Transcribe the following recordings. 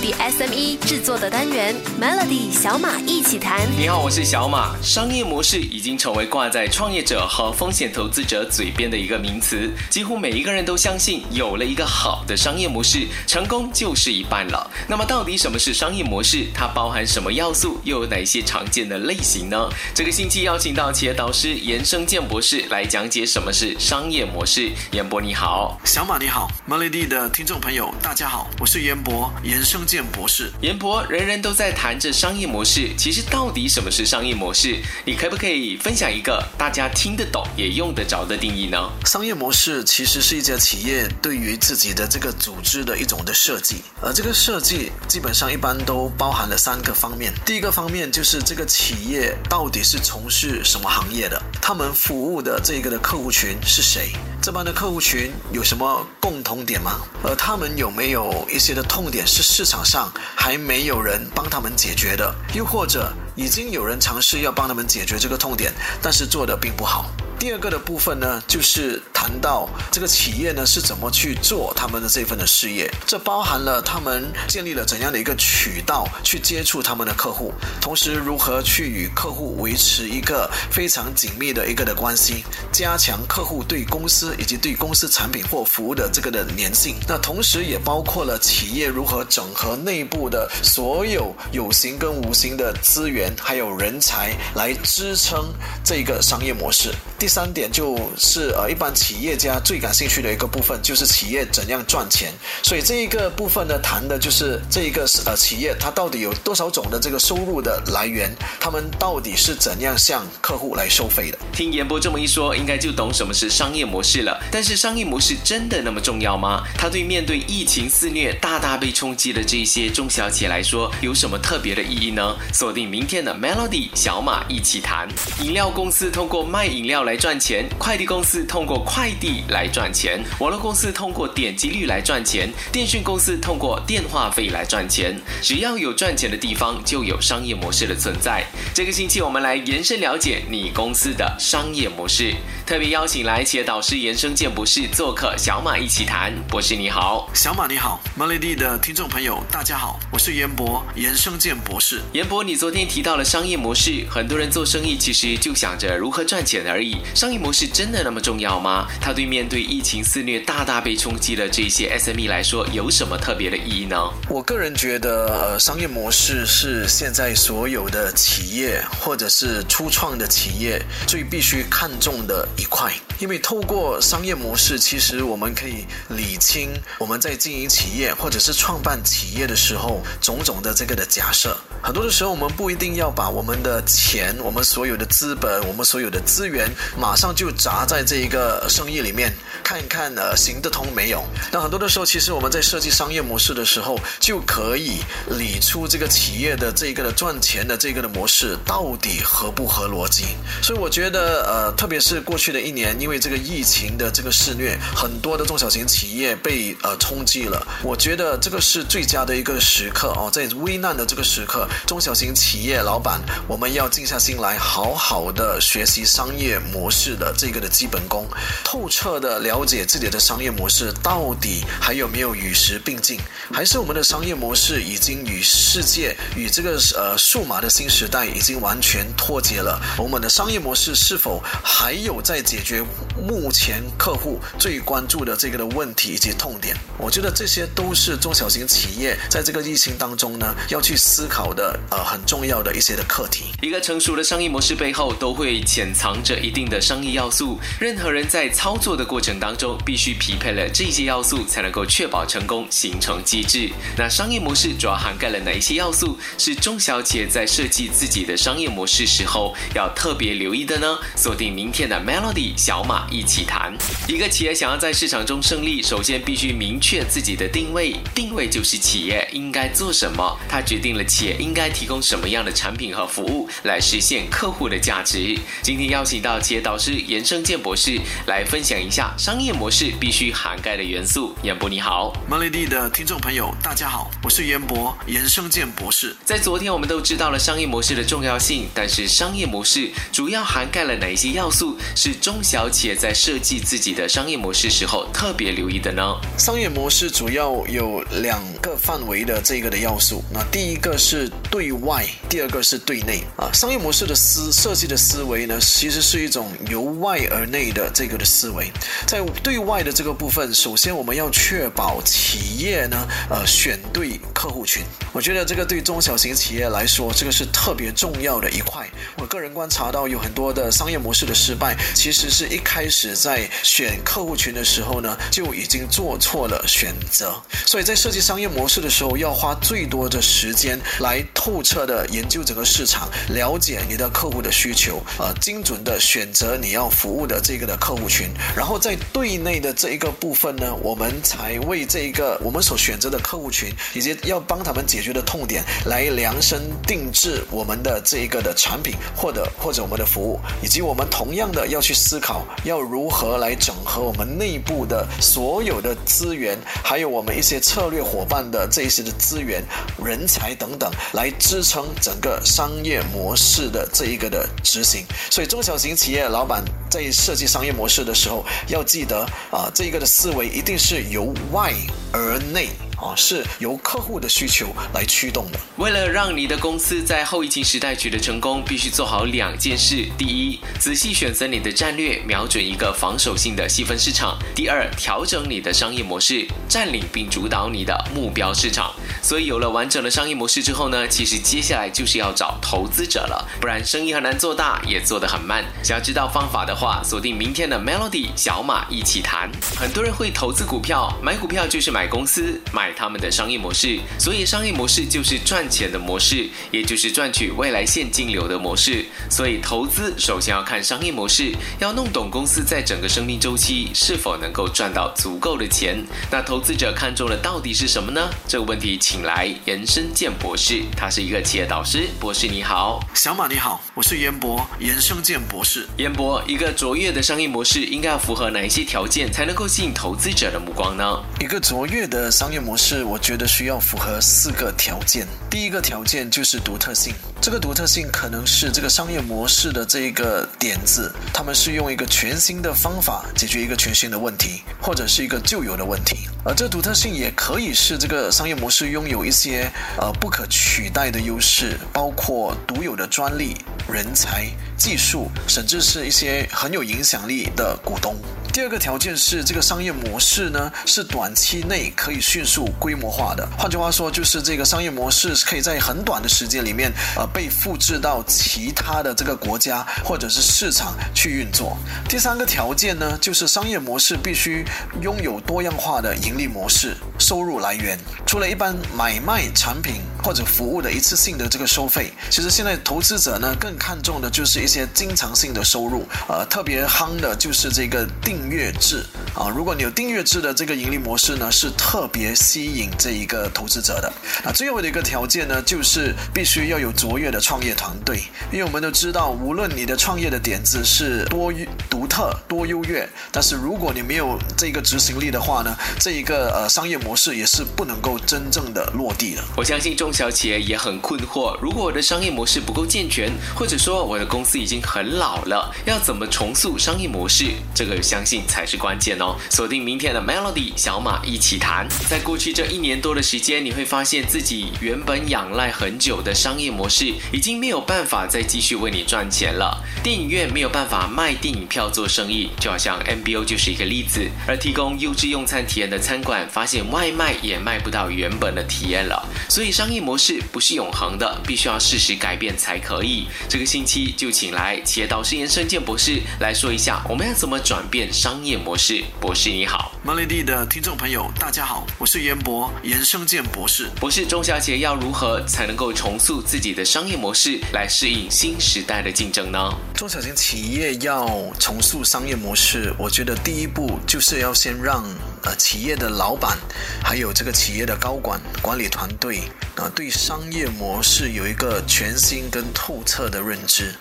地 SME 制作的单元 Melody 小马一起谈。你好，我是小马。商业模式已经成为挂在创业者和风险投资者嘴边的一个名词，几乎每一个人都相信，有了一个好的商业模式，成功就是一半了。那么，到底什么是商业模式？它包含什么要素？又有哪些常见的类型呢？这个星期邀请到企业导师严生健博士来讲解什么是商业模式。严博你好，小马你好，Melody 的听众朋友大家好，我是严博严生健博士。严博，人人都在谈着商业模式，其实到底什么是商业模式？你可不可以分享一个大家听得懂也用得着的定义呢？商业模式其实是一家企业对于自己的这个组织的一种的设计，而这个设计基本上一般都包含了三个方面。第一个方面就是这个企业到底是从事什么行业的，他们服务的这个的客户群是谁？这帮的客户群有什么共同点吗？而他们有没有一些的痛点是市场上还没有人帮他们解决的？又或者已经有人尝试要帮他们解决这个痛点，但是做的并不好？第二个的部分呢，就是谈到这个企业呢是怎么去做他们的这份的事业，这包含了他们建立了怎样的一个渠道去接触他们的客户，同时如何去与客户维持一个非常紧密的一个的关系，加强客户对公司以及对公司产品或服务的这个的粘性。那同时也包括了企业如何整合内部的所有有形跟无形的资源，还有人才来支撑这个商业模式。第三点就是呃，一般企企业家最感兴趣的一个部分就是企业怎样赚钱。所以这一个部分呢，谈的就是这一个呃企业它到底有多少种的这个收入的来源，他们到底是怎样向客户来收费的。听严波这么一说，应该就懂什么是商业模式了。但是商业模式真的那么重要吗？它对面对疫情肆虐、大大被冲击的这些中小企业来说，有什么特别的意义呢？锁定明天的 Melody 小马一起谈。饮料公司通过卖饮料来。赚钱，快递公司通过快递来赚钱，网络公司通过点击率来赚钱，电讯公司通过电话费来赚钱。只要有赚钱的地方，就有商业模式的存在。这个星期我们来延伸了解你公司的商业模式，特别邀请来企业导师严生健博士做客小马一起谈。博士你好，小马你好，Melody 的听众朋友大家好，我是严博严生健博士。严博，你昨天提到了商业模式，很多人做生意其实就想着如何赚钱而已。商业模式真的那么重要吗？它对面对疫情肆虐、大大被冲击的这些 SME 来说，有什么特别的意义呢？我个人觉得，呃，商业模式是现在所有的企业或者是初创的企业最必须看重的一块，因为透过商业模式，其实我们可以理清我们在经营企业或者是创办企业的时候种种的这个的假设。很多的时候，我们不一定要把我们的钱、我们所有的资本、我们所有的资源马上就砸在这一个生意里面，看一看呃行得通没有。那很多的时候，其实我们在设计商业模式的时候，就可以理出这个企业的这个的赚钱的这个的模式到底合不合逻辑。所以我觉得呃，特别是过去的一年，因为这个疫情的这个肆虐，很多的中小型企业被呃冲击了。我觉得这个是最佳的一个时刻哦，在危难的这个时刻。中小型企业老板，我们要静下心来，好好的学习商业模式的这个的基本功，透彻的了解自己的商业模式到底还有没有与时并进，还是我们的商业模式已经与世界、与这个呃数码的新时代已经完全脱节了？我们的商业模式是否还有在解决目前客户最关注的这个的问题以及痛点？我觉得这些都是中小型企业在这个疫情当中呢要去思考的。呃，很重要的一些的课题。一个成熟的商业模式背后，都会潜藏着一定的商业要素。任何人在操作的过程当中，必须匹配了这些要素，才能够确保成功，形成机制。那商业模式主要涵盖了哪一些要素？是中小企业在设计自己的商业模式时候要特别留意的呢？锁定明天的 Melody 小马一起谈。一个企业想要在市场中胜利，首先必须明确自己的定位。定位就是企业应该做什么，它决定了企业应。该提供什么样的产品和服务来实现客户的价值？今天邀请到企业导师严生健博士来来分享一下商业模式必须涵盖的元素。严博你好，Melody 的听众朋友大家好，我是严博，严生健博士。在昨天我们都知道了商业模式的重要性，但是商业模式主要涵盖了哪些要素？是中小企业在设计自己的商业模式时候特别留意的呢？商业模式主要有两个范围的这个的要素，那第一个是对外，第二个是对内啊。商业模式的思设计的思维呢，其实是一种由外而内的这个的思维。在对外的这个部分，首先我们要确保企业呢，呃，选对客户群。我觉得这个对中小型企业来说，这个是特别重要的一块。我个人观察到有很多的商业模式的失败，其实是一开始在选客户群的时候呢，就已经做错了选择。所以在设计商业模式的时候，要花最多的时间来透彻的研究整个市场，了解你的客户的需求，呃，精准的选择你要服务的这个的客户群，然后在对内的这一个部分呢，我们才为这一个我们所选择的客户群以及要帮他们解决的痛点来量身定制我们的这一个的产品，或者或者我们的服务，以及我们同样的要去思考要如何来整合我们内部的所有的资源，还有我们一些策略伙伴的这一些的资源、人才等等，来支撑整个商业模式的这一个的执行。所以中小型企业老板在设计商业模式的时候，要记得啊，这一个的思维一定是由外而内。啊，是由客户的需求来驱动的。为了让你的公司在后疫情时代取得成功，必须做好两件事：第一，仔细选择你的战略，瞄准一个防守性的细分市场；第二，调整你的商业模式，占领并主导你的目标市场。所以，有了完整的商业模式之后呢，其实接下来就是要找投资者了，不然生意很难做大，也做得很慢。想要知道方法的话，锁定明天的 Melody 小马一起谈。很多人会投资股票，买股票就是买公司，买。他们的商业模式，所以商业模式就是赚钱的模式，也就是赚取未来现金流的模式。所以投资首先要看商业模式，要弄懂公司在整个生命周期是否能够赚到足够的钱。那投资者看中的到底是什么呢？这个问题请来严生健博士，他是一个企业导师。博士你好，小马你好，我是严博，严生健博士。严博，一个卓越的商业模式应该要符合哪一些条件才能够吸引投资者的目光呢？一个卓越的商业模模式。我觉得需要符合四个条件。第一个条件就是独特性，这个独特性可能是这个商业模式的这一个点子，他们是用一个全新的方法解决一个全新的问题，或者是一个旧有的问题。而这独特性也可以是这个商业模式拥有一些呃不可取代的优势，包括独有的专利、人才、技术，甚至是一些很有影响力的股东。第二个条件是这个商业模式呢是短期内可以迅速规模化的，换句话说就是这个商业模式是可以在很短的时间里面呃被复制到其他的这个国家或者是市场去运作。第三个条件呢就是商业模式必须拥有多样化的盈利模式收入来源，除了一般买卖产品或者服务的一次性的这个收费，其实现在投资者呢更看重的就是一些经常性的收入，呃特别夯的就是这个。订阅制啊，如果你有订阅制的这个盈利模式呢，是特别吸引这一个投资者的。啊，最后的一个条件呢，就是必须要有卓越的创业团队，因为我们都知道，无论你的创业的点子是多独特、多优越，但是如果你没有这个执行力的话呢，这一个呃商业模式也是不能够真正的落地的。我相信中小企业也很困惑，如果我的商业模式不够健全，或者说我的公司已经很老了，要怎么重塑商业模式？这个相信。才是关键哦！锁定明天的 Melody 小马一起谈。在过去这一年多的时间，你会发现自己原本仰赖很久的商业模式，已经没有办法再继续为你赚钱了。电影院没有办法卖电影票做生意，就好像 MBO 就是一个例子。而提供优质用餐体验的餐馆，发现外卖也卖不到原本的体验了。所以商业模式不是永恒的，必须要适时改变才可以。这个星期就请来企业导师严生健博士来说一下，我们要怎么转变。商业模式，博士你好，Melody 的听众朋友大家好，我是严博，严生健博士。博士，中小企业要如何才能够重塑自己的商业模式，来适应新时代的竞争呢？中小型企业要重塑商业模式，我觉得第一步就是要先让呃企业的老板，还有这个企业的高管管理团队啊，对商业模式有一个全新跟透彻的认知。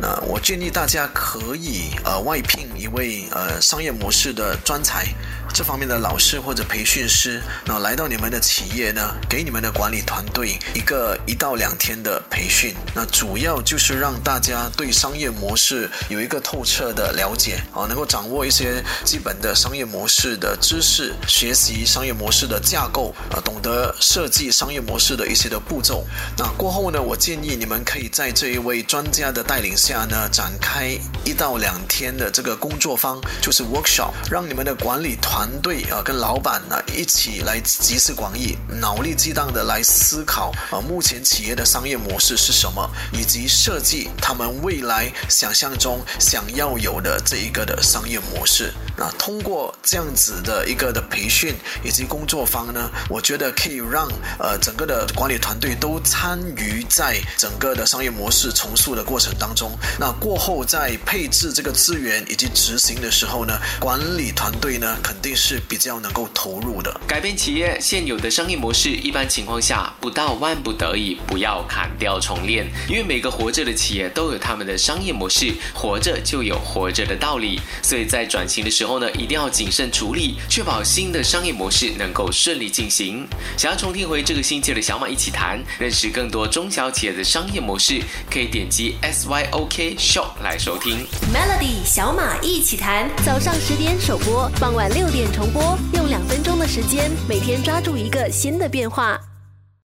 那我建议大家可以呃外聘一位呃商业模式的专才。这方面的老师或者培训师，那来到你们的企业呢，给你们的管理团队一个一到两天的培训，那主要就是让大家对商业模式有一个透彻的了解啊，能够掌握一些基本的商业模式的知识，是学习商业模式的架构啊，懂得设计商业模式的一些的步骤。那过后呢，我建议你们可以在这一位专家的带领下呢，展开一到两天的这个工作坊，就是 workshop，让你们的管理。团队啊，跟老板呢一起来集思广益，脑力激荡的来思考啊，目前企业的商业模式是什么，以及设计他们未来想象中想要有的这一个的商业模式。那通过这样子的一个的培训以及工作方呢，我觉得可以让呃整个的管理团队都参与在整个的商业模式重塑的过程当中。那过后在配置这个资源以及执行的时候呢，管理团队呢肯定。是比较能够投入的。改变企业现有的商业模式，一般情况下不到万不得已，不要砍掉重练。因为每个活着的企业都有他们的商业模式，活着就有活着的道理。所以在转型的时候呢，一定要谨慎处理，确保新的商业模式能够顺利进行。想要重听回这个星期的小马一起谈，认识更多中小企业的商业模式，可以点击 S Y O K Show 来收听 Melody 小马一起谈。早上十点首播，傍晚六点。重播，用两分钟的时间，每天抓住一个新的变化。